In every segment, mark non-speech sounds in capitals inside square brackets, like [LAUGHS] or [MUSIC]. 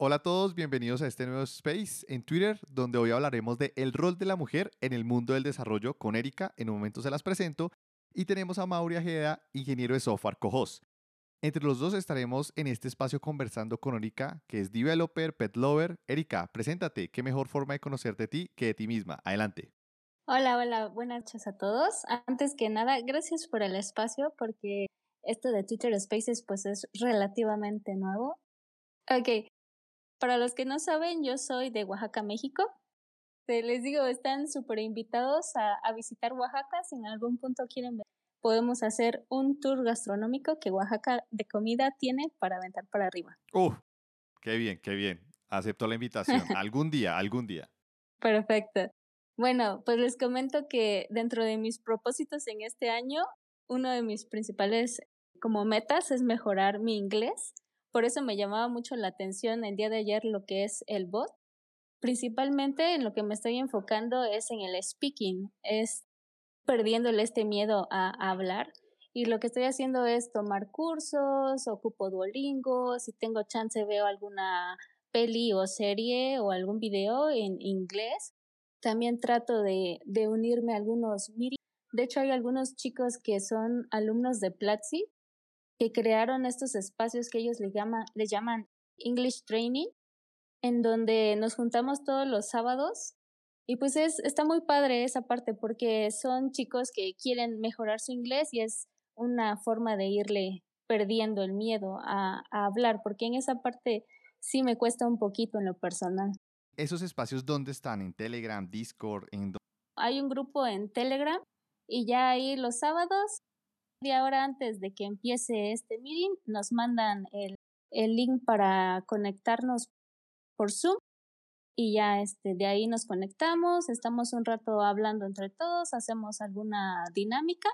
Hola a todos, bienvenidos a este nuevo space en Twitter, donde hoy hablaremos de el rol de la mujer en el mundo del desarrollo con Erika. En un momento se las presento. Y tenemos a Mauri Ajeda, ingeniero de software Cojos. Entre los dos estaremos en este espacio conversando con Erika, que es developer, pet lover. Erika, preséntate. ¿Qué mejor forma de conocerte de ti que de ti misma? Adelante. Hola, hola, buenas noches a todos. Antes que nada, gracias por el espacio, porque esto de Twitter Spaces pues es relativamente nuevo. Ok, para los que no saben, yo soy de Oaxaca, México. Les digo, están súper invitados a, visitar Oaxaca. Si en algún punto quieren ver, podemos hacer un tour gastronómico que Oaxaca de comida tiene para aventar para arriba. ¡Uh! ¡Qué bien, qué bien! Acepto la invitación. [LAUGHS] algún día, algún día. Perfecto. Bueno, pues les comento que dentro de mis propósitos en este año, uno de mis principales como metas es mejorar mi inglés. Por eso me llamaba mucho la atención el día de ayer lo que es el bot. Principalmente en lo que me estoy enfocando es en el speaking, es perdiéndole este miedo a, hablar. Y lo que estoy haciendo es tomar cursos, ocupo Duolingo, si tengo chance veo alguna peli o serie o algún video en inglés. También trato de, unirme a algunos. De hecho, hay algunos chicos que son alumnos de Platzi que crearon estos espacios que ellos le llaman, les llaman English Training, en donde nos juntamos todos los sábados. Y pues es, está muy padre esa parte porque son chicos que quieren mejorar su inglés y es una forma de irle perdiendo el miedo a, a hablar, porque en esa parte sí me cuesta un poquito en lo personal. ¿Esos espacios dónde están? ¿En Telegram, Discord? En... Hay un grupo en Telegram y ya ahí los sábados media hora antes de que empiece este meeting, nos mandan el, el link para conectarnos por Zoom y ya este, de ahí nos conectamos, estamos un rato hablando entre todos, hacemos alguna dinámica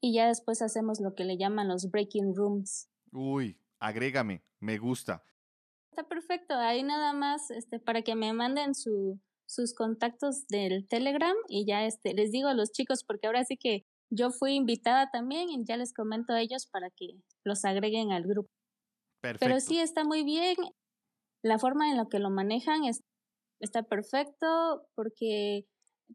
y ya después hacemos lo que le llaman los breaking rooms. Uy, agrégame, me gusta. Está perfecto, ahí nada más este, para que me manden su, sus contactos del Telegram y ya este, les digo a los chicos, porque ahora sí que yo fui invitada también y ya les comento a ellos para que los agreguen al grupo. Perfecto. Pero sí está muy bien. La forma en la que lo manejan está perfecto porque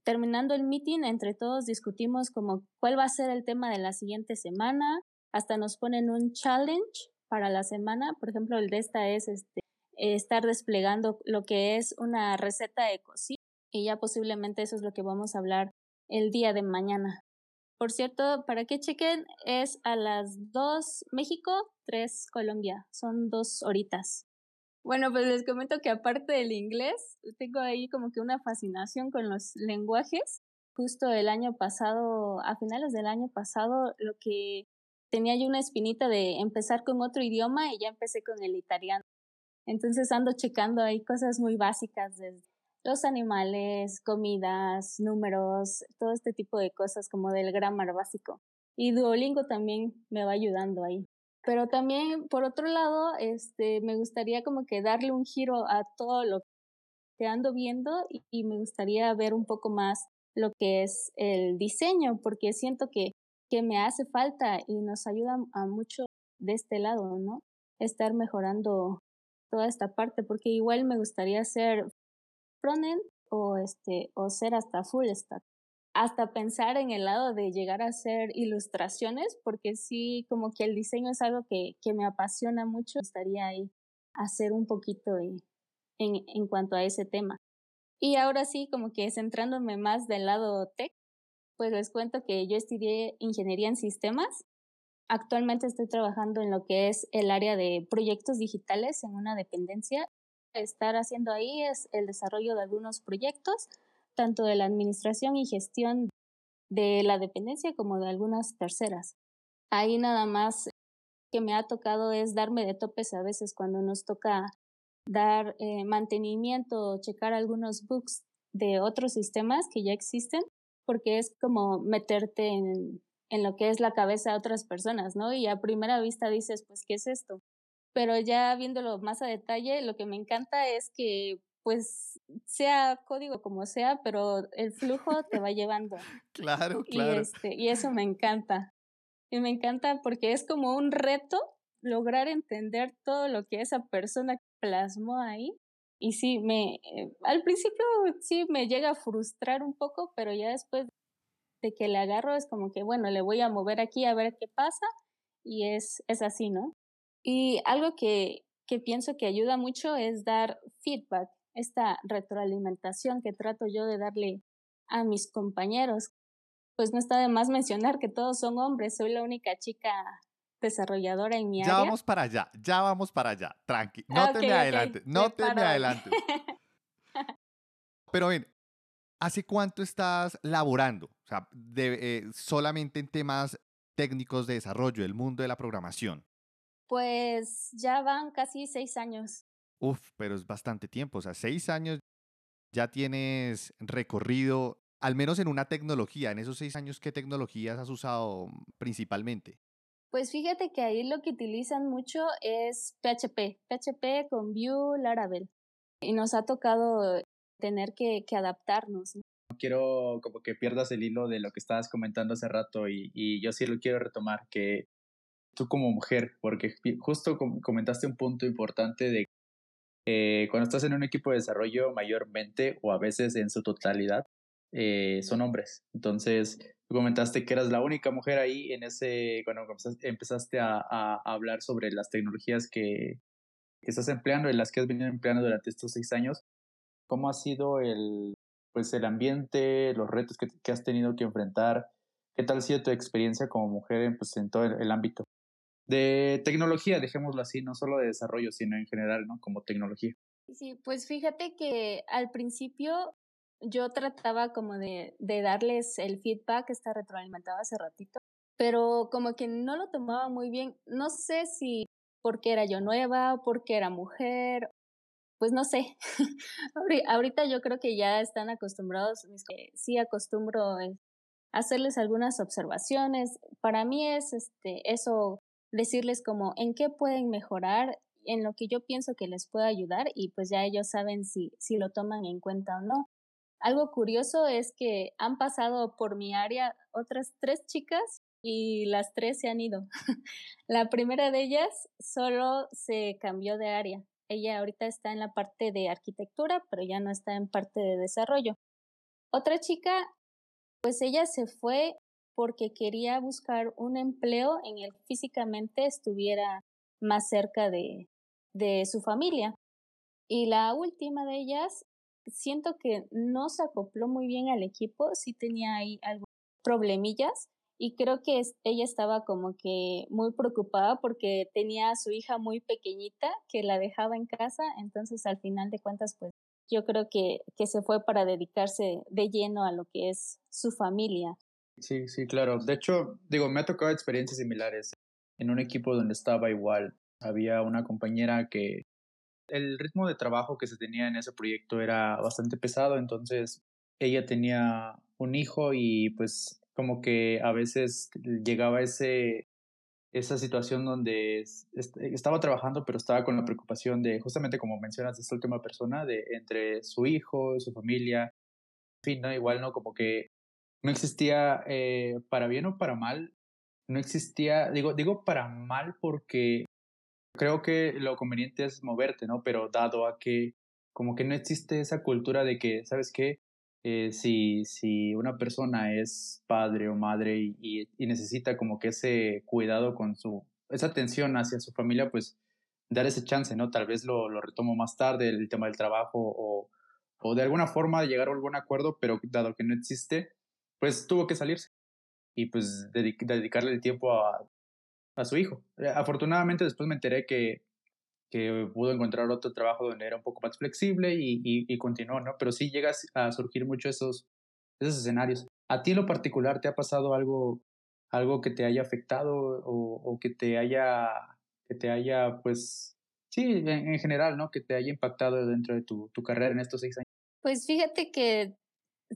terminando el meeting entre todos discutimos como cuál va a ser el tema de la siguiente semana. Hasta nos ponen un challenge para la semana. Por ejemplo, el de esta es este, estar desplegando lo que es una receta de cocina y ya posiblemente eso es lo que vamos a hablar el día de mañana. Por cierto, para que chequen, es a las 2 México, 3 Colombia. Son dos horitas. Bueno, pues les comento que aparte del inglés, tengo ahí como que una fascinación con los lenguajes. Justo el año pasado, a finales del año pasado, lo que tenía yo una espinita de empezar con otro idioma y ya empecé con el italiano. Entonces ando checando ahí cosas muy básicas desde los animales, comidas, números, todo este tipo de cosas como del grammar básico. Y Duolingo también me va ayudando ahí. Pero también, por otro lado, este, me gustaría como que darle un giro a todo lo que ando viendo y, me gustaría ver un poco más lo que es el diseño, porque siento que, que me hace falta y nos ayuda a mucho de este lado, ¿no? Estar mejorando toda esta parte, porque igual me gustaría hacer o este o ser hasta full stack. Hasta pensar en el lado de llegar a hacer ilustraciones, porque sí, como que el diseño es algo que, que me apasiona mucho. Estaría ahí hacer un poquito en, en cuanto a ese tema. Y ahora sí, como que centrándome más del lado tech, pues les cuento que yo estudié ingeniería en sistemas. Actualmente estoy trabajando en lo que es el área de proyectos digitales en una dependencia estar haciendo ahí es el desarrollo de algunos proyectos, tanto de la administración y gestión de la dependencia como de algunas terceras. Ahí nada más que me ha tocado es darme de topes a veces cuando nos toca dar eh, mantenimiento checar algunos bugs de otros sistemas que ya existen, porque es como meterte en, en lo que es la cabeza de otras personas, ¿no? Y a primera vista dices, pues, ¿qué es esto? Pero ya viéndolo más a detalle, lo que me encanta es que pues sea código como sea, pero el flujo te va llevando. claro, [LAUGHS] claro. Y, este, y eso me encanta. Y me encanta porque es como un reto lograr entender todo lo que esa persona plasmó ahí. Y sí, me, eh, al principio sí me llega a frustrar un poco, pero ya después de que le agarro es como que, bueno, le voy a mover aquí a ver qué pasa y es, es así, ¿no? Y algo que, que pienso que ayuda mucho es dar feedback, esta retroalimentación que trato yo de darle a mis compañeros. Pues no está de más mencionar que todos son hombres, soy la única chica desarrolladora en mi ya área. Ya vamos para allá, ya vamos para allá, tranqui, no te me adelantes, no te me adelantes. [LAUGHS] Pero ven, ¿hace cuánto estás laborando? O sea, eh, solamente en temas técnicos de desarrollo, el mundo de la programación. Pues ya van casi seis años. Uf, pero es bastante tiempo, o sea, seis años ya tienes recorrido, al menos en una tecnología. En esos seis años, ¿qué tecnologías has usado principalmente? Pues fíjate que ahí lo que utilizan mucho es PHP, PHP con Vue, Laravel. Y nos ha tocado tener que, adaptarnos. ¿no? Quiero como que pierdas el hilo de lo que estabas comentando hace rato y, y yo sí lo quiero retomar, que tú como mujer, porque justo comentaste un punto importante de cuando estás en un equipo de desarrollo mayormente o a veces en su totalidad, eh, son hombres. Entonces, comentaste que eras la única mujer ahí en ese, cuando empezaste a, hablar sobre las tecnologías que, estás empleando y las que has venido empleando durante estos seis años. ¿Cómo ha sido el, pues, el ambiente, los retos que, que has tenido que enfrentar? ¿Qué tal ha sido tu experiencia como mujer en, pues, en todo el, ámbito? De tecnología, dejémoslo así, no solo de desarrollo, sino en general, ¿no? Como tecnología. Sí, pues fíjate que al principio yo trataba como de, de darles el feedback, está retroalimentado hace ratito, pero como que no lo tomaba muy bien. No sé si porque era yo nueva, porque era mujer, pues no sé. [LAUGHS] Ahorita yo creo que ya están acostumbrados, sí acostumbro a hacerles algunas observaciones. Para mí es este, eso, decirles como en qué pueden mejorar, en lo que yo pienso que les puede ayudar y pues ya ellos saben si, si lo toman en cuenta o no. Algo curioso es que han pasado por mi área otras tres chicas y las tres se han ido. [LAUGHS] la primera de ellas solo se cambió de área. Ella ahorita está en la parte de arquitectura, pero ya no está en parte de desarrollo. Otra chica, pues ella se fue porque quería buscar un empleo en el que físicamente estuviera más cerca de, de su familia. Y la última de ellas siento que no se acopló muy bien al equipo, sí tenía ahí algo problemillas y creo que ella estaba como que muy preocupada porque tenía a su hija muy pequeñita que la dejaba en casa, entonces al final de cuentas pues yo creo que, que se fue para dedicarse de lleno a lo que es su familia. Sí, sí, claro. De hecho, digo, me ha tocado experiencias similares. En un equipo donde estaba igual, había una compañera que el ritmo de trabajo que se tenía en ese proyecto era bastante pesado, entonces ella tenía un hijo y pues como que a veces llegaba ese esa situación donde estaba trabajando pero estaba con la preocupación de justamente como mencionas esta última persona de entre su hijo su familia en fin no igual no como que no existía eh, para bien o para mal no existía digo digo para mal porque creo que lo conveniente es moverte, ¿no? Pero dado a que como que no existe esa cultura de que, ¿sabes qué? Eh, si, si una persona es padre o madre y, y, necesita como que ese cuidado con su, esa atención hacia su familia, pues dar ese chance, ¿no? Tal vez lo, lo retomo más tarde, el tema del trabajo o, o de alguna forma llegar a algún acuerdo, pero dado que no existe, pues tuvo que salirse y pues dedicarle el tiempo a a su hijo. Eh, afortunadamente después me enteré que, que pudo encontrar otro trabajo donde era un poco más flexible y, y, continuó, ¿no? Pero sí llegas a surgir mucho esos, esos escenarios. ¿A ti en lo particular te ha pasado algo, algo que te haya afectado o, o que te haya, que te haya, pues, sí, en, general, ¿no? Que te haya impactado dentro de tu, tu carrera en estos seis años? Pues fíjate que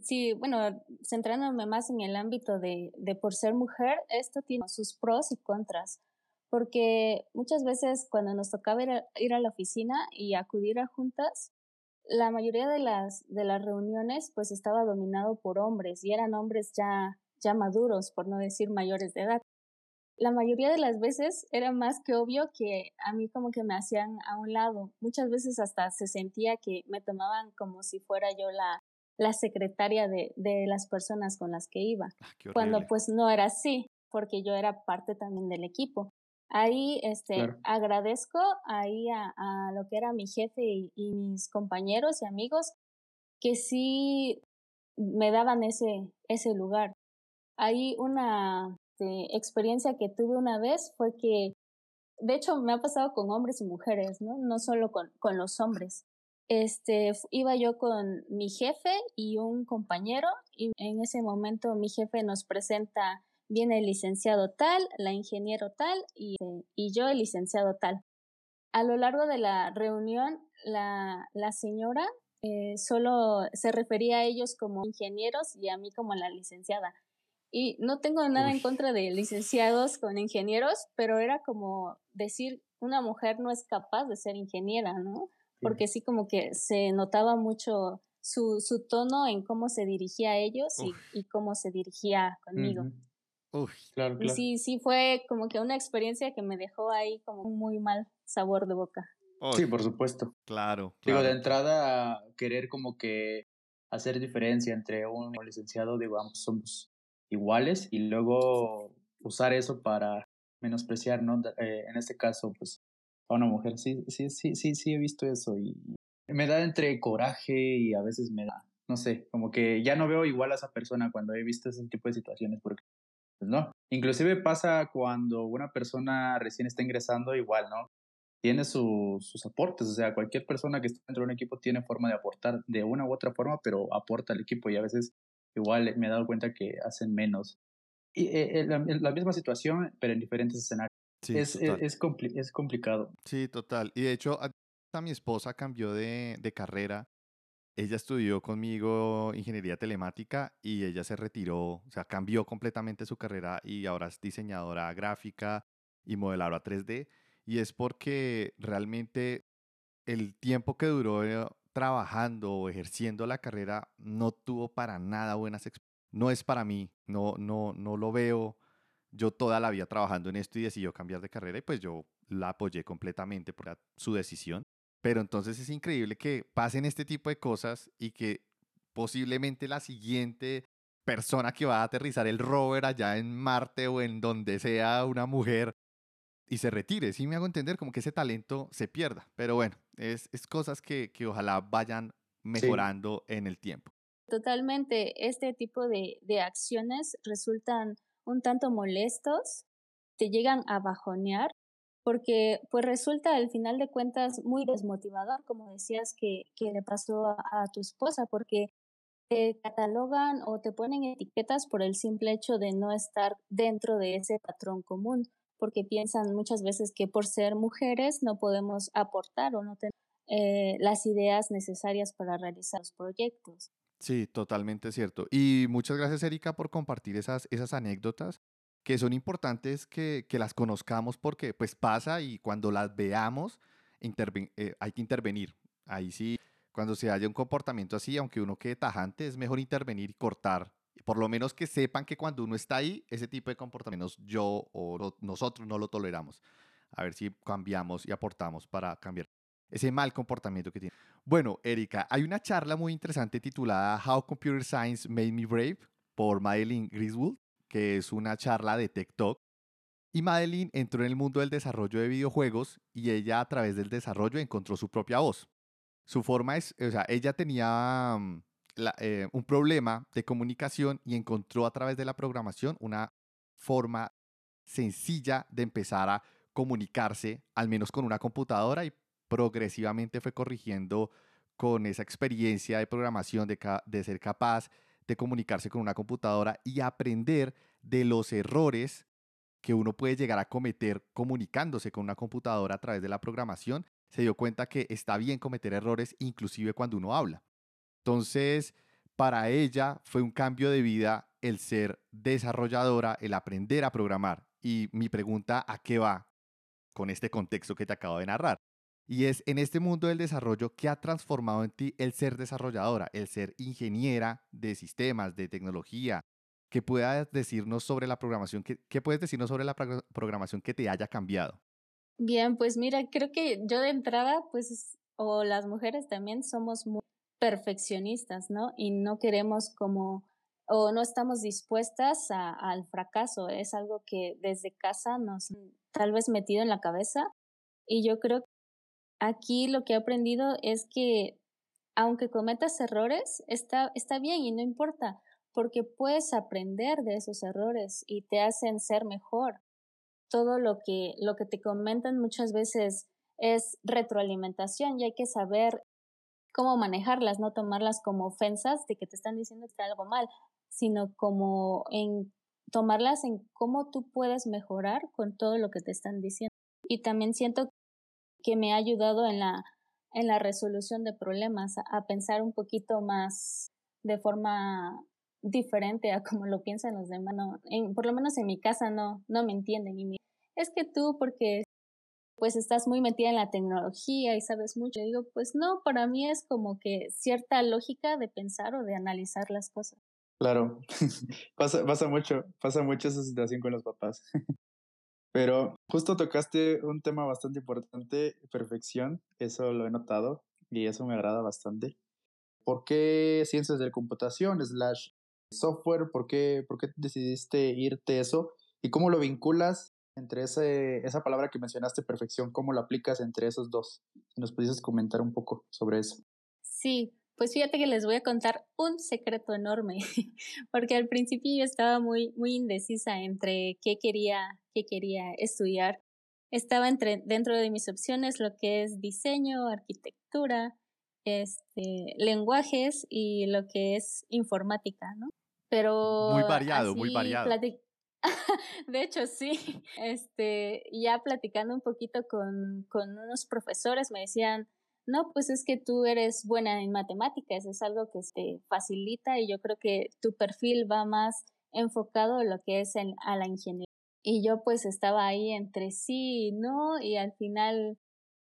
sí, bueno, centrándome más en el ámbito de, de por ser mujer, esto tiene sus pros y contras, porque muchas veces cuando nos tocaba ir a, ir a la oficina y acudir a juntas, la mayoría de las, de las reuniones pues estaba dominado por hombres y eran hombres ya, ya maduros, por no decir mayores de edad. la mayoría de las veces era más que obvio que a mí como que me hacían a un lado. Muchas veces hasta se sentía que me tomaban como si fuera yo la, la secretaria de, de las personas con las que iba. Ah, cuando pues no era así, porque yo era parte también del equipo. Ahí este, agradezco ahí a, a, lo que era mi jefe y, y mis compañeros y amigos que sí me daban ese, ese lugar. Hay una este, experiencia que tuve una vez fue que, de hecho, me ha pasado con hombres y mujeres, ¿no? No solo con, con los hombres. Este, iba yo con mi jefe y un compañero y en ese momento mi jefe nos presenta, viene el licenciado tal, la ingeniero tal y, y yo el licenciado tal. A lo largo de la reunión, la, la señora eh, solo se refería a ellos como ingenieros y a mí como la licenciada. Y no tengo nada en contra de licenciados con ingenieros, pero era como decir, una mujer no es capaz de ser ingeniera, ¿no? Porque sí como que se notaba mucho su, su tono en cómo se dirigía a ellos y, y, cómo se dirigía conmigo. claro, claro. Y sí, sí fue como que una experiencia que me dejó ahí como un muy mal sabor de boca. sí, por supuesto. Claro, claro. Digo, de entrada, querer como que hacer diferencia entre un licenciado, digo, ambos somos iguales y luego usar eso para menospreciar, ¿no? Eh, en este caso, pues, a una mujer. Sí, sí, sí, sí, sí he visto eso y me da entre coraje y a veces me da, no sé, como que ya no veo igual a esa persona cuando he visto ese tipo de situaciones porque, pues no. Inclusive pasa cuando una persona recién está ingresando igual, ¿no? Tiene sus aportes, o sea, cualquier persona que está dentro de un equipo tiene forma de aportar de una u otra forma, pero aporta al equipo y a veces igual me he dado cuenta que hacen menos. Y eh, la, misma situación, pero en diferentes escenarios. Es, es, es, complicado. Sí, total. Y de hecho, a mi esposa cambió de, de carrera. Ella estudió conmigo ingeniería telemática y ella se retiró, o sea, cambió completamente su carrera y ahora es diseñadora gráfica y modeladora 3D. Y es porque realmente el tiempo que duró eh, trabajando o ejerciendo la carrera no tuvo para nada buenas experiencias. No es para mí, no, no, no lo veo. Yo toda la vida trabajando en esto y decidió cambiar de carrera y pues yo la apoyé completamente por su decisión. Pero entonces es increíble que pasen este tipo de cosas y que posiblemente la siguiente persona que va a aterrizar el rover allá en Marte o en donde sea una mujer y se retire. Sí me hago entender como que ese talento se pierda. Pero bueno, es, es cosas que, que, ojalá vayan mejorando en el tiempo. Totalmente. Este tipo de, de acciones resultan un tanto molestos, te llegan a bajonear, porque pues resulta al final de cuentas muy desmotivador, como decías que, que le pasó a, tu esposa, porque te catalogan o te ponen etiquetas por el simple hecho de no estar dentro de ese patrón común porque piensan muchas veces que por ser mujeres no podemos aportar o no tener eh, las ideas necesarias para realizar los proyectos. Sí, totalmente cierto. Y muchas gracias, Erika, por compartir esas, esas anécdotas que son importantes que, que las conozcamos porque pues pasa y cuando las veamos eh, hay que intervenir. Ahí sí, cuando se haya un comportamiento así, aunque uno quede tajante, es mejor intervenir y cortar por lo menos que sepan que cuando uno está ahí, ese tipo de comportamientos yo o nosotros no lo toleramos. A ver si cambiamos y aportamos para cambiar ese mal comportamiento que tiene. Bueno, Erika, hay una charla muy interesante titulada How Computer Science Made Me Brave por Madeline Griswold, que es una charla de TikTok. Y Madeline entró en el mundo del desarrollo de videojuegos y ella a través del desarrollo encontró su propia voz. Su forma es, o sea, ella tenía mm, eh, un problema de comunicación y encontró a través de la programación una forma sencilla de empezar a comunicarse, al menos con una computadora, y progresivamente fue corrigiendo con esa experiencia de programación, de, ser capaz de comunicarse con una computadora y aprender de los errores que uno puede llegar a cometer comunicándose con una computadora a través de la programación, se dio cuenta que está bien cometer errores inclusive cuando uno habla. Entonces, para ella fue un cambio de vida el ser desarrolladora, el aprender a programar. Y mi pregunta, ¿a qué va con este contexto que te acabo de narrar? Y es en este mundo del desarrollo, ¿qué ha transformado en ti el ser desarrolladora, el ser ingeniera de sistemas, de tecnología, que puedas decirnos sobre la programación, ¿qué, qué puedes decirnos sobre la programación que te haya cambiado? Bien, pues mira, creo que yo de entrada, pues, o las mujeres también somos muy perfeccionistas, ¿no? Y no queremos como, o no estamos dispuestas a, al fracaso. Es algo que desde casa nos tal vez metido en la cabeza. Y yo creo que aquí lo que he aprendido es que aunque cometas errores, está, está bien y no importa, porque puedes aprender de esos errores y te hacen ser mejor. Todo lo que, lo que te comentan muchas veces es retroalimentación y hay que saber cómo manejarlas, no tomarlas como ofensas de que te están diciendo que está algo mal, sino como en tomarlas en cómo tú puedes mejorar con todo lo que te están diciendo. Y también siento que me ha ayudado en la en la resolución de problemas, a, pensar un poquito más de forma diferente a como lo piensan los demás. No, por lo menos en mi casa no, no me entienden. Y es que tú, porque pues estás muy metida en la tecnología y sabes mucho. Digo, pues no, para mí es como que cierta lógica de pensar o de analizar las cosas. Claro, [LAUGHS] pasa, pasa mucho, pasa mucho esa situación con los papás. [LAUGHS] Pero justo tocaste un tema bastante importante, perfección, eso lo he notado y eso me agrada bastante. ¿Por qué ciencias de la computación slash software? ¿Por qué, ¿Por qué decidiste irte eso? ¿Y cómo lo vinculas entre ese, esa palabra que mencionaste, perfección? ¿Cómo lo aplicas entre esos dos? Si nos pudieses comentar un poco sobre eso. Sí, pues fíjate que les voy a contar un secreto enorme, [LAUGHS] porque al principio yo estaba muy, muy indecisa entre qué quería, qué quería estudiar. Estaba entre, dentro de mis opciones lo que es diseño, arquitectura, este, lenguajes y lo que es informática, ¿no? Pero... Muy variado, muy variado. [LAUGHS] De hecho, sí. [LAUGHS] Este, ya platicando un poquito con, con unos profesores me decían, no, pues es que tú eres buena en matemáticas, es algo que te facilita y yo creo que tu perfil va más enfocado en lo que es en, a la ingeniería. Y yo pues estaba ahí entre sí y no, y al final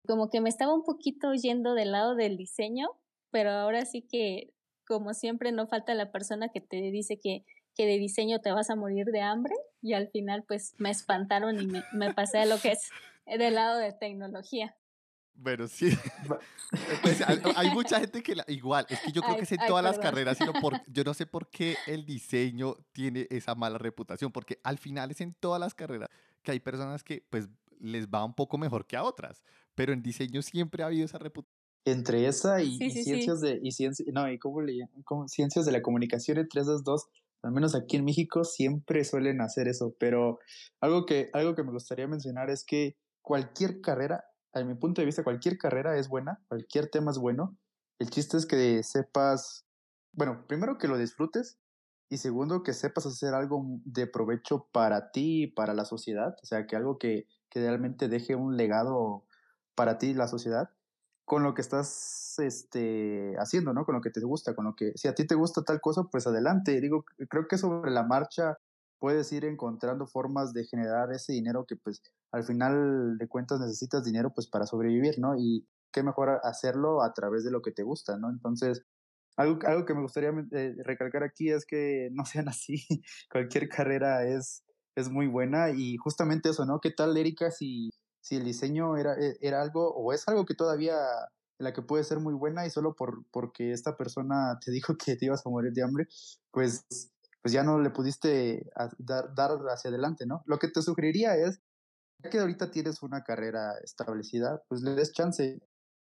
como que me estaba un poquito yendo del lado del diseño, pero ahora sí que como siempre no falta la persona que te dice que, que de diseño te vas a morir de hambre y al final pues me espantaron y me, me pasé a lo que es [LAUGHS] del lado de tecnología. Bueno, sí. Pues, hay mucha gente que igual, es que yo creo que es en todas las carreras, sino por, [LAUGHS] yo no sé por qué el diseño tiene esa mala reputación, porque al final es en todas las carreras que hay personas que pues les va un poco mejor que a otras, pero en diseño siempre ha habido esa reputación. Entre esa y, ciencias de y no, y cómo le como ciencias de la comunicación entre esas dos, al menos aquí en México siempre suelen hacer eso, pero algo que algo que me gustaría mencionar es que cualquier carrera a mi punto de vista, cualquier carrera es buena, cualquier tema es bueno. El chiste es que sepas, bueno, primero que lo disfrutes y segundo que sepas hacer algo de provecho para ti y para la sociedad, o sea, que algo que, que realmente deje un legado para ti y la sociedad con lo que estás este, haciendo, ¿no? Con lo que te gusta, con lo que, si a ti te gusta tal cosa, pues adelante. Digo, creo que sobre la marcha puedes ir encontrando formas de generar ese dinero que pues al final de cuentas necesitas dinero pues para sobrevivir, ¿no? Y qué mejor hacerlo a través de lo que te gusta, ¿no? Entonces, algo, algo que me gustaría eh, recalcar aquí es que no [LAUGHS] sean así, cualquier carrera es, es muy buena y justamente eso, ¿no? ¿Qué tal, Erika, si, si el diseño era, e, era algo o es algo que todavía la que puede ser muy buena y solo por, porque esta persona te [LAUGHS] dijo que te ibas a morir de hambre, pues pues ya no le pudiste dar, dar hacia adelante, ¿no? Lo que te sugeriría es, ya que ahorita tienes una carrera establecida, pues le des chance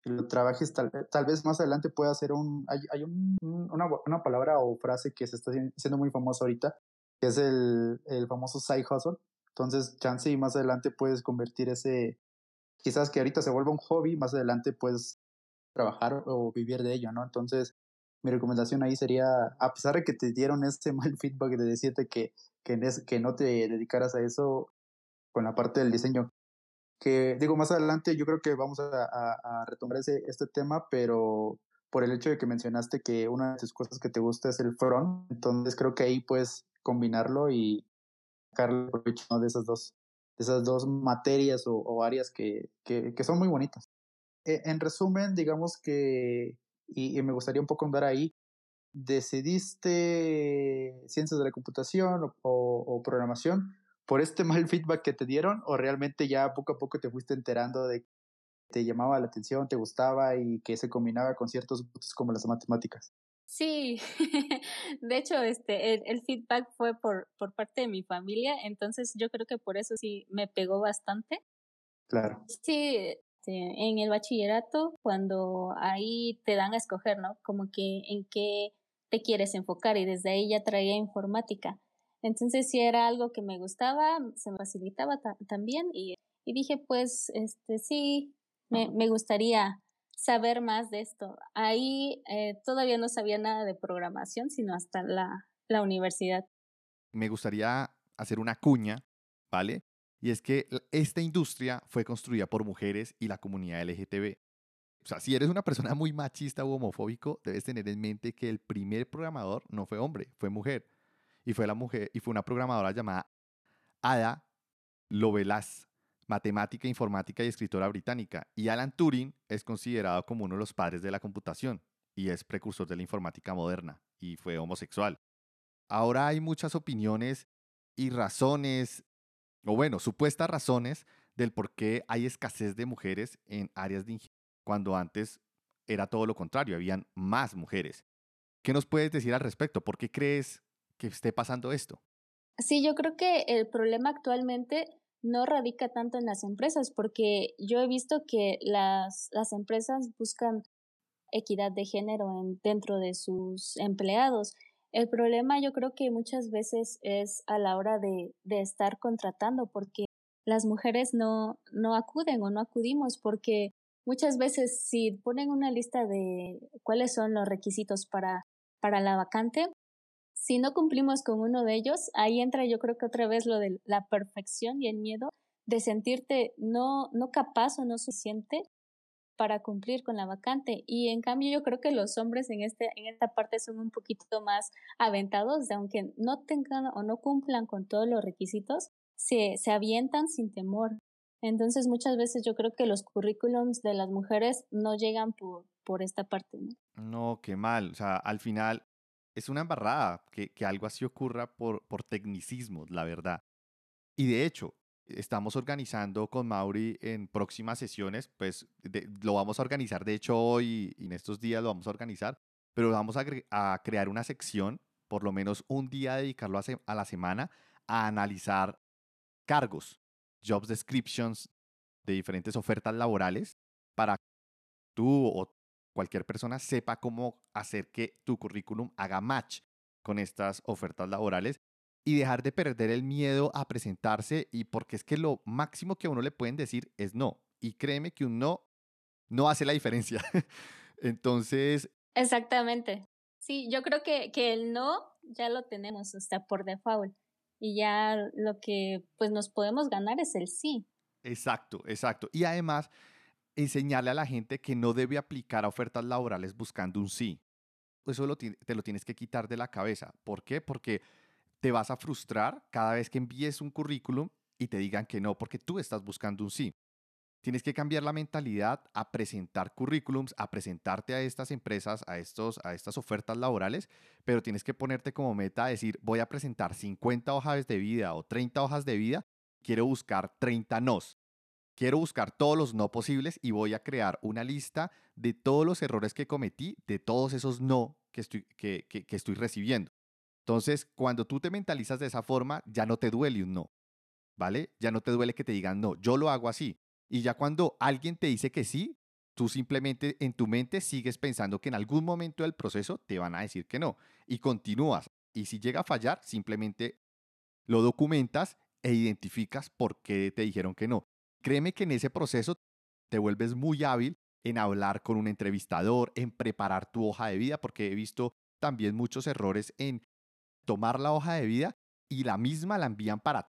y lo trabajes, tal, tal vez más adelante pueda ser un, hay, hay un, una, una, palabra o frase que se está siendo muy famosa ahorita, que es el, el famoso side hustle. Entonces, chance y más adelante puedes convertir ese, quizás que ahorita se vuelva un hobby, más adelante puedes trabajar o vivir de ello, ¿no? Entonces, mi recomendación ahí sería, a pesar de que te dieron este [LAUGHS] mal feedback de decirte que, que, que no te dedicaras a eso con la parte del diseño, que digo, más adelante yo creo que vamos a, a, retomar ese, este tema, pero por el hecho de que mencionaste que una de tus cosas que te gusta es el front, entonces creo que ahí puedes combinarlo y sacarle provecho de esas dos de esas dos materias o, o áreas que, que, que, son muy bonitas. E, en resumen, digamos que y, me gustaría un poco andar ahí, ¿decidiste ciencias de la computación o, programación por este [LAUGHS] mal feedback que te dieron o realmente ya poco a poco te fuiste enterando de que te llamaba la atención, te gustaba y que se combinaba con ciertos gustos como las matemáticas? Sí, [LAUGHS] de hecho, este, el, feedback fue por, por parte de mi familia, entonces yo creo que por eso sí me pegó bastante. Claro. Sí, este, en el bachillerato, cuando ahí te dan a escoger, ¿no? Como que en qué te quieres enfocar y desde ahí ya traía informática. Entonces, si era algo que me gustaba, se me facilitaba también y, dije, pues, este, sí, me, me gustaría saber más de esto. Ahí eh, todavía no sabía nada de programación, sino hasta la, la universidad. Me gustaría hacer una cuña, ¿vale? Y es que esta industria fue construida por mujeres y la comunidad LGTB. O sea, si eres una persona muy machista u homofóbico, debes tener en mente que el primer programador no fue hombre, fue mujer. Y fue la mujer y fue una programadora llamada Ada Lovelace matemática, informática y escritora británica, y Alan Turing es considerado como uno de los padres de la computación y es precursor de la informática moderna y fue homosexual. Ahora hay muchas opiniones y razones, o bueno, supuestas razones del por qué hay escasez de mujeres en áreas de ingeniería, cuando antes era todo lo contrario, habían más mujeres. ¿Qué nos puedes decir al respecto? ¿Por qué crees que esté pasando esto? Sí, yo creo que el problema actualmente no radica tanto en las empresas, porque yo he visto que las, las empresas buscan equidad de género en, dentro de sus empleados. El problema yo creo que muchas veces es a la hora de, de estar contratando, porque las mujeres no, no acuden o no acudimos, porque muchas veces si ponen una lista de cuáles son los requisitos para, para la vacante, si no cumplimos con uno de ellos, ahí entra yo creo que otra vez lo de la perfección y el miedo de sentirte no, no capaz o no suficiente para cumplir con la vacante. Y en cambio yo creo que los hombres en, este, en esta parte son un poquito más aventados, de aunque no tengan o no cumplan con todos los requisitos, se, se avientan sin temor. Entonces muchas veces yo creo que los currículums de las mujeres no llegan por, por esta parte. ¿no? no, qué mal. O sea, al final es una embarrada que, que algo así ocurra por, por tecnicismos, la verdad. Y de hecho, estamos organizando con Mauri en próximas sesiones, pues lo vamos a organizar, de hecho hoy y en estos días lo vamos a organizar, pero vamos a, a crear una sección, por lo menos un día dedicarlo a, a, la semana, a analizar cargos, jobs descriptions de diferentes ofertas laborales para tú o cualquier persona sepa cómo hacer que tu currículum haga match con estas ofertas laborales y dejar de perder el miedo a presentarse y porque es que lo máximo que a uno le pueden decir es no. Y créeme que un no no hace la diferencia. [LAUGHS] Entonces... Exactamente. Sí, yo creo que, que el no ya lo tenemos, o sea, por default. Y ya lo que pues nos podemos ganar es el sí. Exacto, exacto. Y además, enseñarle a la gente que no debe aplicar a ofertas laborales buscando un sí. Eso te lo tienes que quitar de la cabeza. ¿Por qué? Porque te vas a frustrar cada vez que envíes un currículum y te digan que no, porque tú estás buscando un sí. Tienes que cambiar la mentalidad a presentar currículums, a presentarte a estas empresas, a, estos, a estas ofertas laborales, pero tienes que ponerte como meta a decir, voy a presentar 50 hojas de vida o 30 hojas de vida, quiero buscar 30 nos. Quiero buscar todos los no posibles y voy a crear una lista de todos los errores que cometí, de todos esos no que estoy, que, que, estoy recibiendo. Entonces, cuando tú te mentalizas de esa forma, ya no te duele un no, ¿vale? Ya no te duele que te digan no, yo lo hago así. Y ya cuando alguien te dice que sí, tú simplemente en tu mente sigues pensando que en algún momento del proceso te van a decir que no y continúas. Y si llega a fallar, simplemente lo documentas e identificas por qué te dijeron que no. Créeme que en ese proceso te vuelves muy hábil en hablar con un entrevistador, en preparar tu hoja de vida, porque he visto también muchos errores en tomar la hoja de vida y la misma la envían para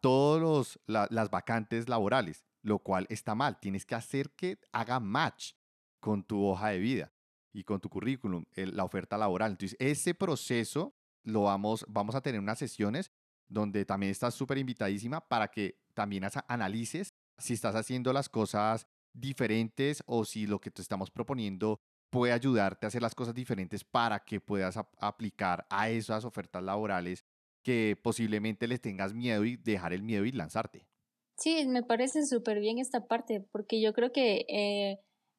todas las vacantes laborales, lo cual está mal. Tienes que hacer que haga match con tu hoja de vida y con tu currículum, la oferta laboral. Entonces, ese proceso lo vamos, vamos a tener unas sesiones donde también estás súper invitadísima para que también analices si estás haciendo las cosas diferentes o si lo que te estamos proponiendo puede ayudarte a hacer las cosas diferentes para que puedas aplicar a esas ofertas laborales que posiblemente les tengas miedo y dejar el miedo y lanzarte. Sí, me parece súper bien esta parte, porque yo creo que eh,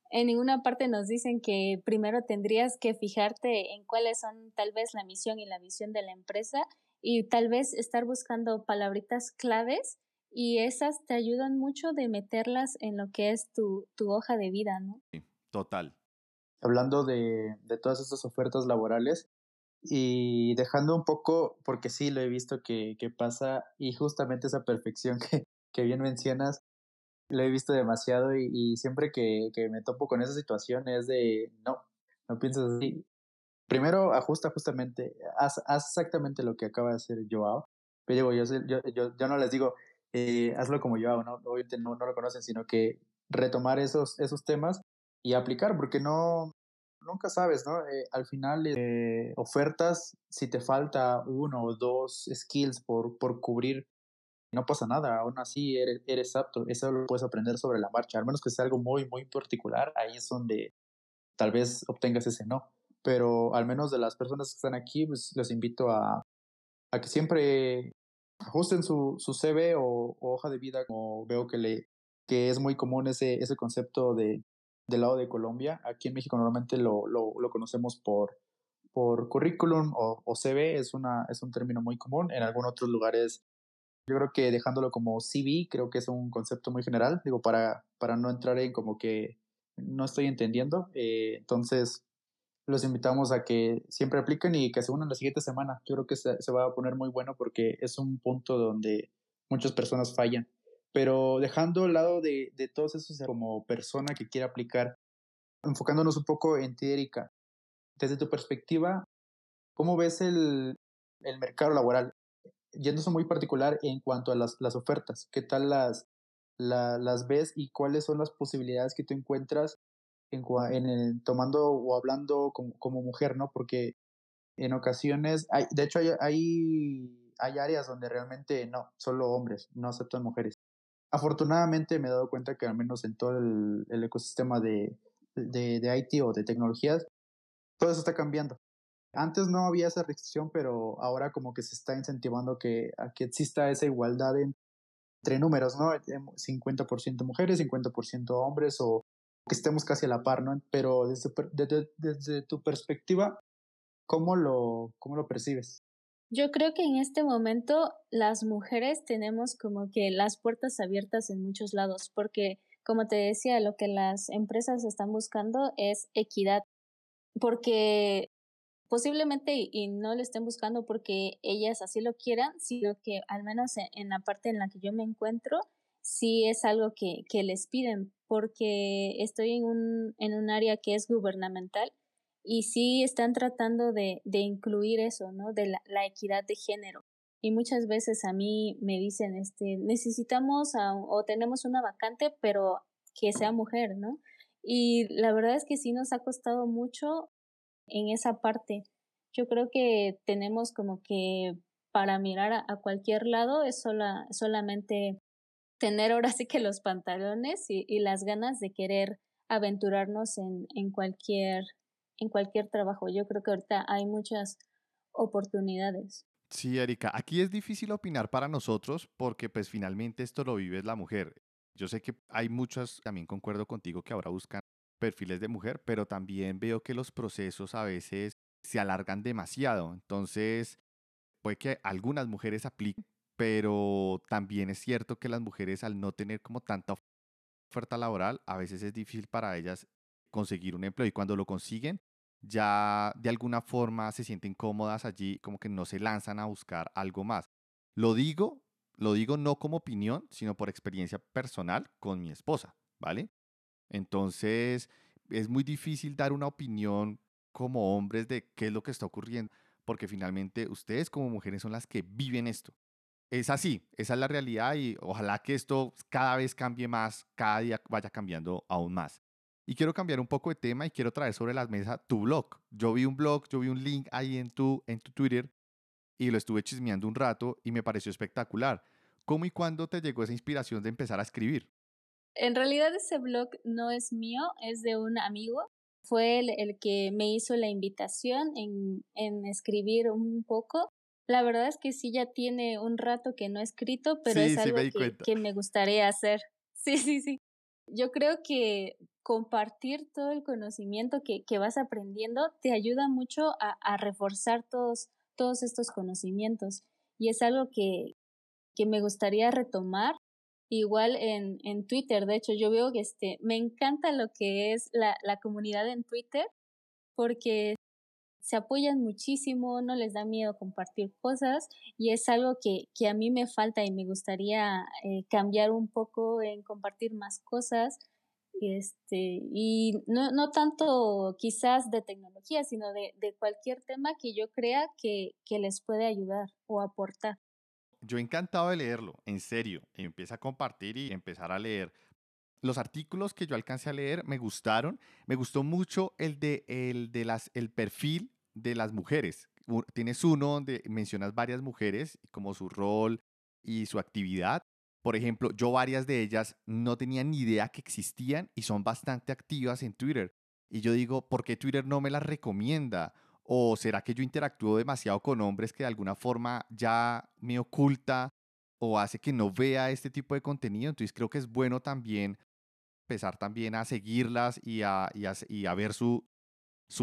en ninguna parte nos dicen que primero tendrías que fijarte en cuáles son tal vez la misión y la visión de la empresa y tal vez estar buscando palabritas claves y esas te ayudan mucho de meterlas en lo que es tu, tu hoja de vida, ¿no? Sí, total. Hablando de, de todas estas ofertas laborales, y dejando un poco, porque sí lo he visto que, que pasa, y justamente esa perfección [LAUGHS] que, que bien mencionas, lo he visto demasiado y, y siempre que, que, me topo con esa situación es de, no, no piensas así. Primero, ajusta justamente, haz, haz exactamente lo que acaba de hacer Joao. Pero digo, yo, yo, yo, yo no les digo, eh, hazlo como Joao, ¿no? Obviamente no, no lo conocen, sino que retomar esos, esos temas y aplicar, porque no, nunca sabes, ¿no? Eh, al final, eh, ofertas, si te falta uno o dos skills por, por cubrir, no pasa nada, aún así eres, eres apto, eso lo puedes aprender sobre la marcha, al menos que sea algo muy, muy particular, ahí es donde tal vez obtengas ese no. Pero al menos de las personas que están aquí, pues los invito a, a que siempre ajusten su, su CV o, o, hoja de vida, como veo que, le, que es muy común ese, ese concepto de del lado de Colombia. Aquí en México normalmente lo, lo, lo conocemos por, por currículum o, o, CV, es, una, es un término muy común. En algunos otros lugares, yo creo que dejándolo como CV, creo que es un concepto muy general, digo, para, para no entrar en como que no estoy entendiendo. Eh, entonces, los invitamos a que siempre apliquen y que se unan la siguiente semana. Yo creo que se, se va a poner muy bueno porque es un punto donde muchas personas fallan. Pero dejando al lado de, de todos esos como persona que quiere aplicar, enfocándonos un poco en ti, Erika, desde tu perspectiva, ¿cómo ves el, el mercado laboral? Yéndose muy particular en cuanto a las, las ofertas, ¿qué tal las, la, las ves y cuáles son las posibilidades que tú encuentras en, en el, tomando o hablando como, como, mujer, ¿no? Porque en ocasiones, hay, de hecho hay, hay, hay áreas donde realmente no, solo hombres, no aceptan mujeres afortunadamente me he dado cuenta que al menos en todo el, el ecosistema de, de, IT o de tecnologías, todo eso está cambiando. Antes no había esa restricción, pero ahora como que se está incentivando que, a que exista esa igualdad entre números, ¿no? 50% mujeres, 50% hombres o que estemos casi a la par, ¿no? Pero desde, desde, desde tu perspectiva, ¿cómo lo, cómo lo percibes? Yo creo que en este momento las mujeres tenemos como que las puertas abiertas en muchos lados, porque como te decía, lo que las empresas están buscando es equidad, porque posiblemente y no lo estén buscando porque ellas así lo quieran, sino que al menos en, la parte en la que yo me encuentro, sí es algo que, que les piden, porque estoy en un, en un área que es gubernamental y sí están tratando de, de incluir eso, ¿no? De la, equidad de género. Y muchas veces a mí me dicen, este, necesitamos o tenemos una vacante, pero que sea mujer, ¿no? Y la verdad es que sí nos ha costado mucho en esa parte. Yo creo que tenemos como que para mirar a, a cualquier lado es sola, solamente tener ahora sí que los pantalones y, y las ganas de querer aventurarnos en, en cualquier en cualquier trabajo. Yo creo que ahorita hay muchas oportunidades. Sí, Erika, aquí es difícil opinar para nosotros porque pues finalmente esto lo vive la mujer. Yo sé que hay muchas, también concuerdo contigo que ahora buscan perfiles de mujer, pero también veo que los procesos a veces se alargan demasiado. Entonces, puede que algunas mujeres apliquen, pero también es cierto que las mujeres al no tener como tanta oferta laboral, a veces es difícil para ellas conseguir un empleo y cuando lo consiguen, ya de alguna forma se sienten cómodas allí, como que no se lanzan a buscar algo más. Lo digo, lo digo no como opinión, sino por experiencia personal con mi esposa, ¿vale? Entonces, es muy difícil dar una opinión como hombres de qué es lo que está ocurriendo, porque finalmente ustedes como mujeres son las que viven esto. Es así, esa es la realidad y ojalá que esto cada vez cambie más, cada día vaya cambiando aún más. Y quiero cambiar un poco de tema y quiero traer sobre la mesa tu blog. Yo vi un blog, yo vi un link ahí en tu, en tu Twitter y lo estuve chismeando un rato y me pareció espectacular. ¿Cómo y cuándo te llegó esa inspiración de empezar a escribir? En realidad ese blog no es mío, es de un amigo fue el, el que me hizo la invitación en, en, escribir un poco. La verdad es que sí ya tiene un rato que no he escrito, pero es algo que, que, me gustaría hacer. [LAUGHS] Sí, sí, sí. Yo creo que compartir todo el conocimiento que, que vas aprendiendo te ayuda mucho a, a, reforzar todos, todos estos conocimientos. Y es algo que, que me gustaría retomar igual en, en Twitter. De hecho, yo veo que este, me encanta lo que es la, la comunidad en Twitter porque se apoyan muchísimo, no les da miedo compartir cosas y es algo que, que a mí me falta y me gustaría eh, cambiar un poco en compartir más cosas. Este, y no, no tanto quizás de tecnología, sino de, de cualquier tema que yo crea que, que les puede ayudar o aportar yo encantado de leerlo, en serio. Empieza a compartir y empezar a leer. Los artículos que yo alcancé a leer me gustaron. Me gustó mucho el de el, de las, el perfil de las mujeres. Tienes uno donde mencionas varias mujeres, como su rol y su actividad. Por ejemplo, yo varias de ellas no tenía ni idea que existían y son bastante activas en Twitter. Y yo digo, ¿por qué Twitter no me las recomienda? ¿O será que yo interactúo demasiado con hombres que de alguna forma ya me oculta o hace que no vea este tipo de contenido? Entonces creo que es bueno también empezar también a seguirlas y a, ver su,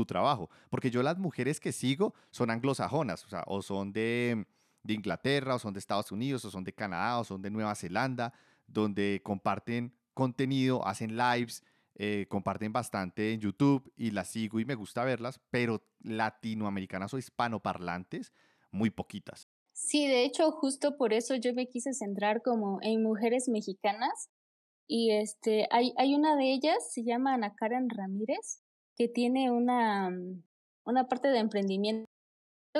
trabajo. Porque yo las mujeres que sigo son anglosajonas, o son de, de Inglaterra, o son de Estados Unidos, o son de Canadá, o son de Nueva Zelanda, donde comparten contenido, hacen lives, eh, comparten bastante en YouTube y las sigo y me gusta verlas, pero latinoamericanas o hispanoparlantes, muy poquitas. Sí, de hecho, justo por eso yo me quise centrar como en mujeres mexicanas. Y este, hay, hay una de ellas, se llama Ana Karen Ramírez, que tiene una, mm, una parte de emprendimiento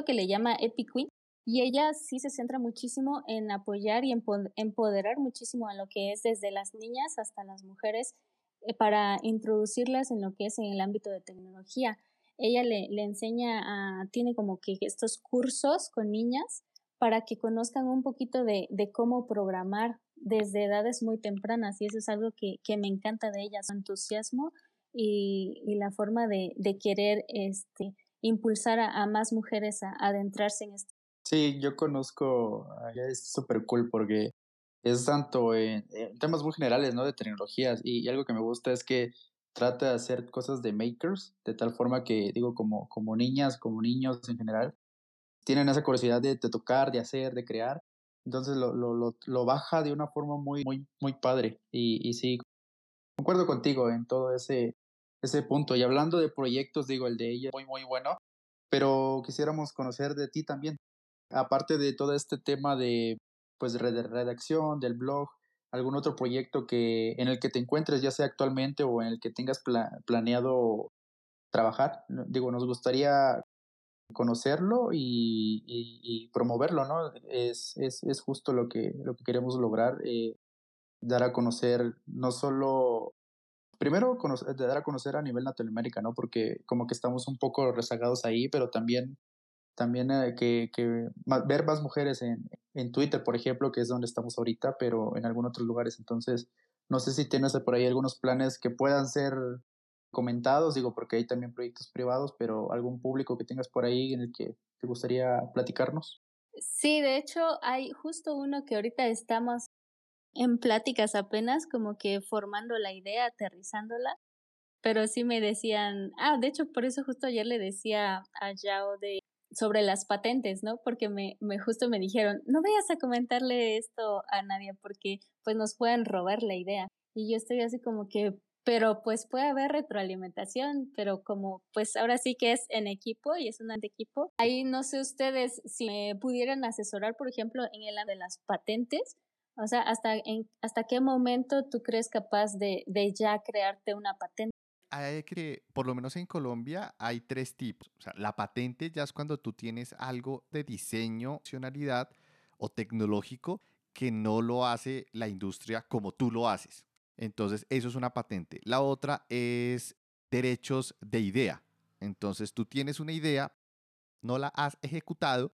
que le llama Epic Queen. Y ella sí se centra muchísimo en apoyar y empoderar muchísimo a lo que es desde las niñas hasta las mujeres eh, para introducirlas en lo que es en el ámbito de tecnología. Ella le, le enseña tiene como que estos cursos con niñas para que conozcan un poquito de, de cómo programar desde edades muy tempranas y eso es algo que, que me encanta de ella, su entusiasmo y, y la forma de, de, querer este, impulsar a, más mujeres a, adentrarse en esto. Sí, yo conozco, es súper cool porque es tanto en, temas muy generales, ¿no? De tecnologías. Y, algo que me gusta es que trata de hacer cosas de makers, de tal forma que, digo, como, como niñas, como niños en general, tienen esa curiosidad de, tocar, de hacer, de crear. Entonces lo, lo, lo, lo, baja de una forma muy, muy, muy padre. Y, y sí, concuerdo contigo en todo ese, ese punto. Y hablando de proyectos, digo, el de ella muy, muy bueno. Pero quisiéramos conocer de ti también. Aparte de todo este tema de pues redacción, del blog, algún otro proyecto que en el que te encuentres, ya sea actualmente o en el que tengas planeado trabajar. Digo, nos gustaría conocerlo y, y, promoverlo, ¿no? Es, es, es, justo lo que, lo que queremos lograr, eh, dar a conocer no solo, primero dar a conocer a nivel Latinoamérica, ¿no? Porque como que estamos un poco rezagados ahí, pero también también eh, que, que ver más mujeres en, en Twitter, por ejemplo, que es donde estamos ahorita, pero en algunos otros lugares. Entonces, no sé si tienes por ahí algunos planes que puedan ser comentados, digo, porque hay también proyectos privados, pero algún público que tengas por ahí en el que te gustaría platicarnos. Sí, de hecho, hay justo uno que ahorita estamos en pláticas apenas, como que formando la idea, aterrizándola, pero sí me decían, ah, de hecho, por eso justo ayer le decía a Yao de sobre las patentes, ¿no? Porque me, me justo me dijeron, no vayas a comentarle esto a nadie porque pues nos pueden robar la idea. Y yo estoy así como que, pero pues puede haber retroalimentación, pero como pues ahora sí que es en equipo y es un equipo. Ahí no sé ustedes si me pudieran asesorar, por ejemplo, en el de las patentes. O sea, ¿hasta, en, hasta qué momento tú crees capaz de, de ya crearte una patente? Hay que, por lo menos en Colombia, hay tres tipos. O sea, la patente ya es cuando tú tienes algo de diseño, funcionalidad o tecnológico que no lo hace la industria como tú lo haces. Entonces, eso es una patente. La otra es derechos de idea. Entonces, tú tienes una idea, no la has ejecutado,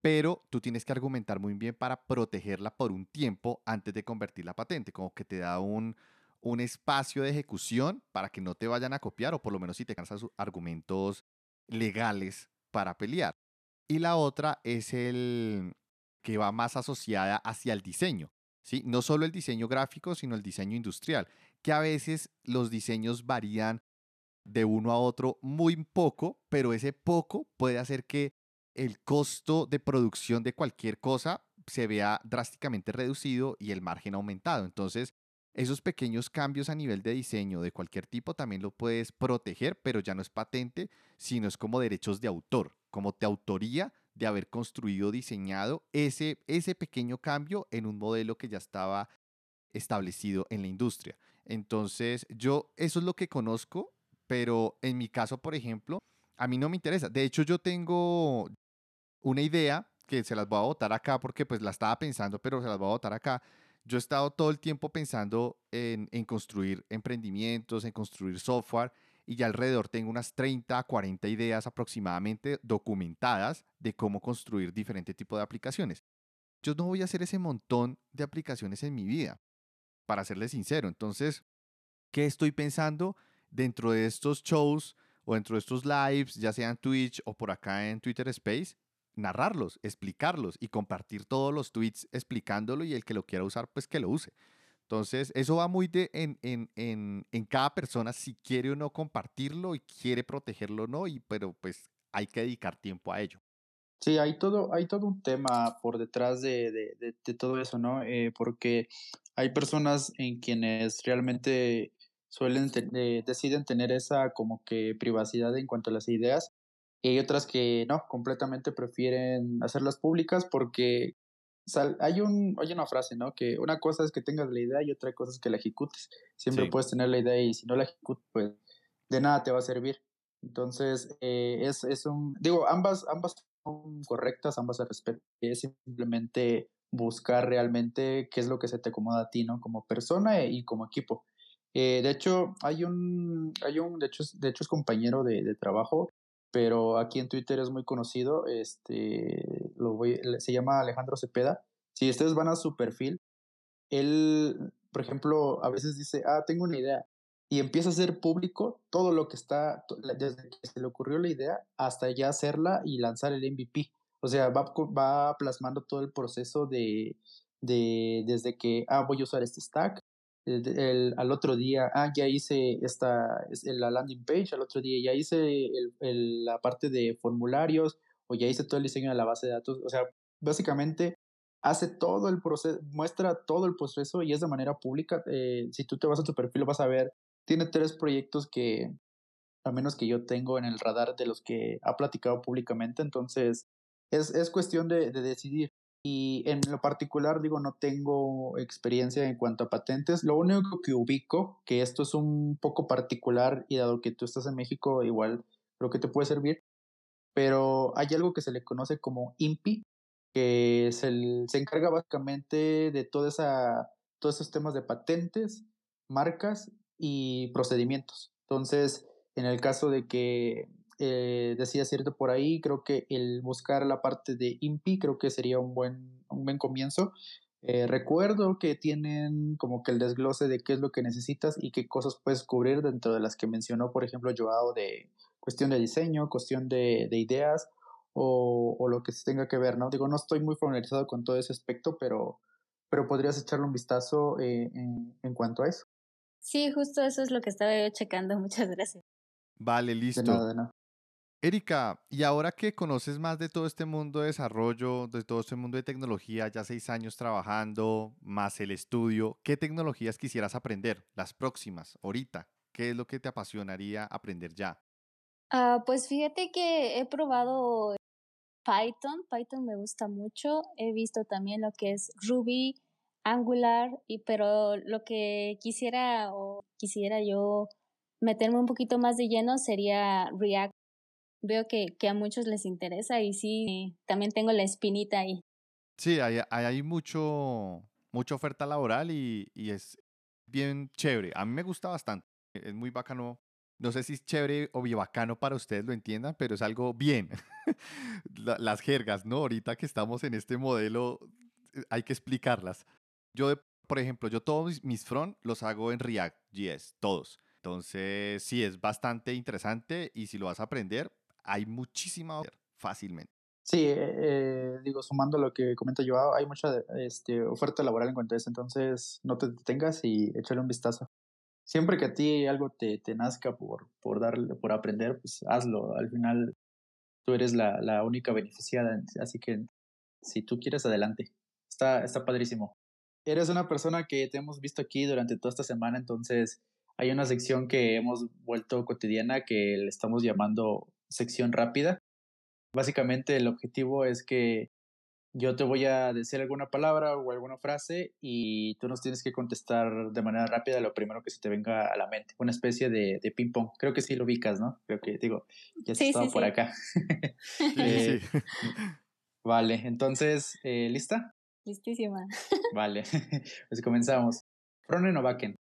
pero tú tienes que argumentar muy bien para protegerla por un tiempo antes de convertir la patente, como que te da un, un espacio de ejecución para que no te vayan a copiar o por lo menos si te cansas argumentos legales para pelear. Y la otra es el que va más asociada hacia el diseño. ¿sí? No solo el diseño gráfico, sino el diseño industrial, que a veces los diseños varían de uno a otro muy poco, pero ese poco puede hacer que el costo de producción de cualquier cosa se vea drásticamente reducido y el margen aumentado. Entonces, esos pequeños cambios a nivel de diseño de cualquier tipo también lo puedes proteger, pero ya no es patente, sino es como derechos de autor, como te autoría de haber construido, diseñado ese, ese pequeño cambio en un modelo que ya estaba establecido en la industria. Entonces, yo eso es lo que conozco, pero en mi caso, por ejemplo, a mí no me interesa. De hecho, yo tengo una idea que se las voy a votar acá porque pues la estaba pensando, pero se las voy a votar acá. Yo he estado todo el tiempo pensando en, construir emprendimientos, en construir software y ya alrededor tengo unas 30, 40 ideas aproximadamente documentadas de cómo construir diferente tipo de aplicaciones. Yo no voy a hacer ese montón de aplicaciones en mi vida, para serles sincero. Entonces, ¿qué estoy pensando dentro de estos shows o dentro de estos lives, ya sea en Twitch o por acá en Twitter Space? Narrarlos, explicarlos y compartir todos los tweets explicándolo y el que lo quiera usar, pues que lo use. Entonces, eso va muy de en, en, en, en, cada persona si quiere o no compartirlo y quiere protegerlo o no, y, pero pues hay que dedicar tiempo a ello. Sí, hay todo, hay todo un tema por detrás de, de, de, todo eso, ¿no? Eh, porque hay personas en quienes realmente suelen, eh, deciden tener esa como que privacidad en cuanto a las ideas y hay otras que no, completamente prefieren hacerlas públicas porque hay, un, hay una frase, ¿no? Que una cosa es que tengas la idea y otra cosa es que la ejecutes. Siempre puedes tener la idea y si no la ejecutas, pues de nada te va a servir. Entonces, eh, es, es un, digo, ambas, ambas son correctas, ambas se respetan. Es simplemente buscar realmente qué es lo que se te acomoda a ti, ¿no? Como persona y como equipo. Eh, de hecho, hay un, hay un, de hecho, de hecho es compañero de, de trabajo pero aquí en Twitter es muy conocido, este, lo voy, se llama Alejandro Cepeda. Si ustedes van a su perfil, él, por ejemplo, a veces dice, ah, tengo una idea, y empieza a hacer público todo lo que está, desde que se le ocurrió la idea hasta ya hacerla y lanzar el MVP. O sea, va, va plasmando todo el proceso de, de, desde que, ah, voy a usar este stack, el, al otro día, ah, ya hice esta, la landing page, al otro día ya hice el, la parte de formularios o ya hice todo el diseño de la base de datos. O sea, básicamente hace todo el proceso, muestra todo el proceso y es de manera pública. Eh, si tú te vas a tu perfil, vas a ver, tiene tres proyectos que, al menos que yo tengo en el radar de los que ha platicado públicamente. Entonces, es, es cuestión de, de decidir. Y en lo particular, digo, no tengo experiencia en cuanto a patentes. Lo único que ubico, que esto es un poco particular y dado que tú estás en México, igual creo que te puede servir, pero hay algo que se le conoce como INPI, que se, se encarga básicamente de toda esa, todos esos temas de patentes, marcas y procedimientos. Entonces, en el caso de que eh, decía cierto por ahí, creo que el buscar la parte de INPI creo que sería un buen, un buen comienzo. Eh, recuerdo que tienen como que el desglose de qué es lo que necesitas y qué cosas puedes cubrir dentro de las que mencionó, por ejemplo, Joao, de cuestión de diseño, cuestión de, de ideas o, o, lo que se tenga que ver, ¿no? Digo, no estoy muy familiarizado con todo ese aspecto, pero, pero podrías echarle un vistazo eh, en, en cuanto a eso. Sí, justo eso es lo que estaba yo checando. [LAUGHS] Muchas gracias. Vale, listo. De nada, de nada. Erika, y ahora que conoces más de todo este mundo de desarrollo, de todo este mundo de tecnología, ya seis años trabajando, más el estudio, ¿qué tecnologías quisieras aprender? Las próximas, ahorita. ¿Qué es lo que te apasionaría aprender ya? Uh, pues fíjate que he probado Python, Python me gusta mucho, he visto también lo que es Ruby, Angular, y pero lo que quisiera o quisiera yo meterme un poquito más de lleno sería React veo que, que a muchos les interesa y sí, también tengo la espinita ahí. Sí, hay, hay mucho, mucha oferta laboral y, y es bien chévere. A mí me gusta bastante. Es muy bacano no sé si es chévere o bien bacano para ustedes lo entiendan, pero es algo bien. [LAUGHS] Las jergas, ¿no? Ahorita que estamos en este modelo, hay que explicarlas. Yo por ejemplo, yo todos mis, front los hago en React JS, todos. Entonces, sí, es bastante interesante y si lo vas a aprender, hay muchísima fácilmente. Sí, eh, digo, sumando lo que comenta Joao, hay mucha este, oferta laboral en cuanto a eso, entonces no te detengas y échale un vistazo. Siempre que a ti algo te, te nazca por, por, darle, por aprender, pues hazlo. Al final tú eres la, la única beneficiada, así que si tú quieres, adelante. Está, está padrísimo. Eres una persona que te hemos visto aquí durante toda esta semana, entonces hay una sección que hemos vuelto cotidiana que le estamos llamando sección rápida Básicamente el objetivo es que yo te voy a decir alguna palabra o alguna frase y tú nos tienes que contestar de manera rápida lo primero que se te venga a la mente. Una especie de, de ping-pong. Creo que sí lo ubicas, ¿no? Creo que, digo, ya has estado por acá. [LAUGHS] eh, [LAUGHS] vale, entonces, eh, ¿lista? Listísima. [LAUGHS] vale, pues comenzamos. ¿Frontend o backend?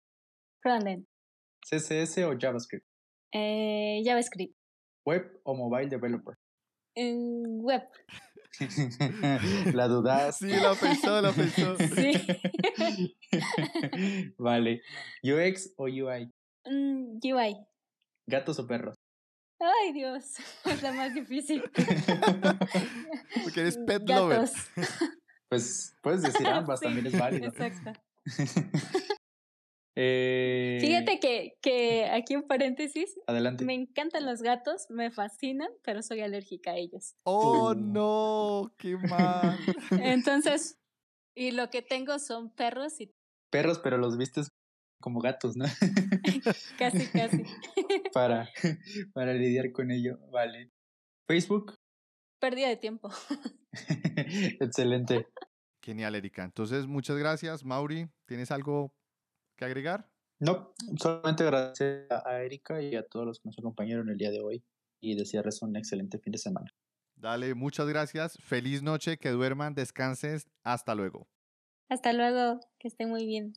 Frontend. ¿CSS o JavaScript? Eh, JavaScript. ¿Web o mobile developer? En web. [LAUGHS] la dudas. Sí, la pensó, la pensó. [LAUGHS] Sí. [LAUGHS] vale. ¿UX o UI? Mm, UI. ¿Gatos o perros? Ay, Dios. Es la más difícil. Porque eres pet lover. Gatos. Pues puedes decir ambas, Sí, también es válido. Exacto. Eh, Fíjate que, que aquí un paréntesis, Adelante. me encantan los gatos, me fascinan, pero soy alérgica a ellos. Oh, Uh. no, qué mal. [LAUGHS] Entonces, y lo que tengo son perros y Perros, pero los vistes como gatos, ¿no? [LAUGHS] casi, casi. [LAUGHS] para, para lidiar con ello. Vale. Facebook. Pérdida de tiempo. Excelente. Genial, Erika. Entonces, muchas gracias, Mauri. ¿Tienes algo que agregar? No, solamente agradecer a Erika y a todos los que nos acompañaron el día de hoy y desearles un excelente fin de semana. Dale, muchas gracias. Feliz noche, que duerman, descanses. Hasta luego. Hasta luego, que estén muy bien.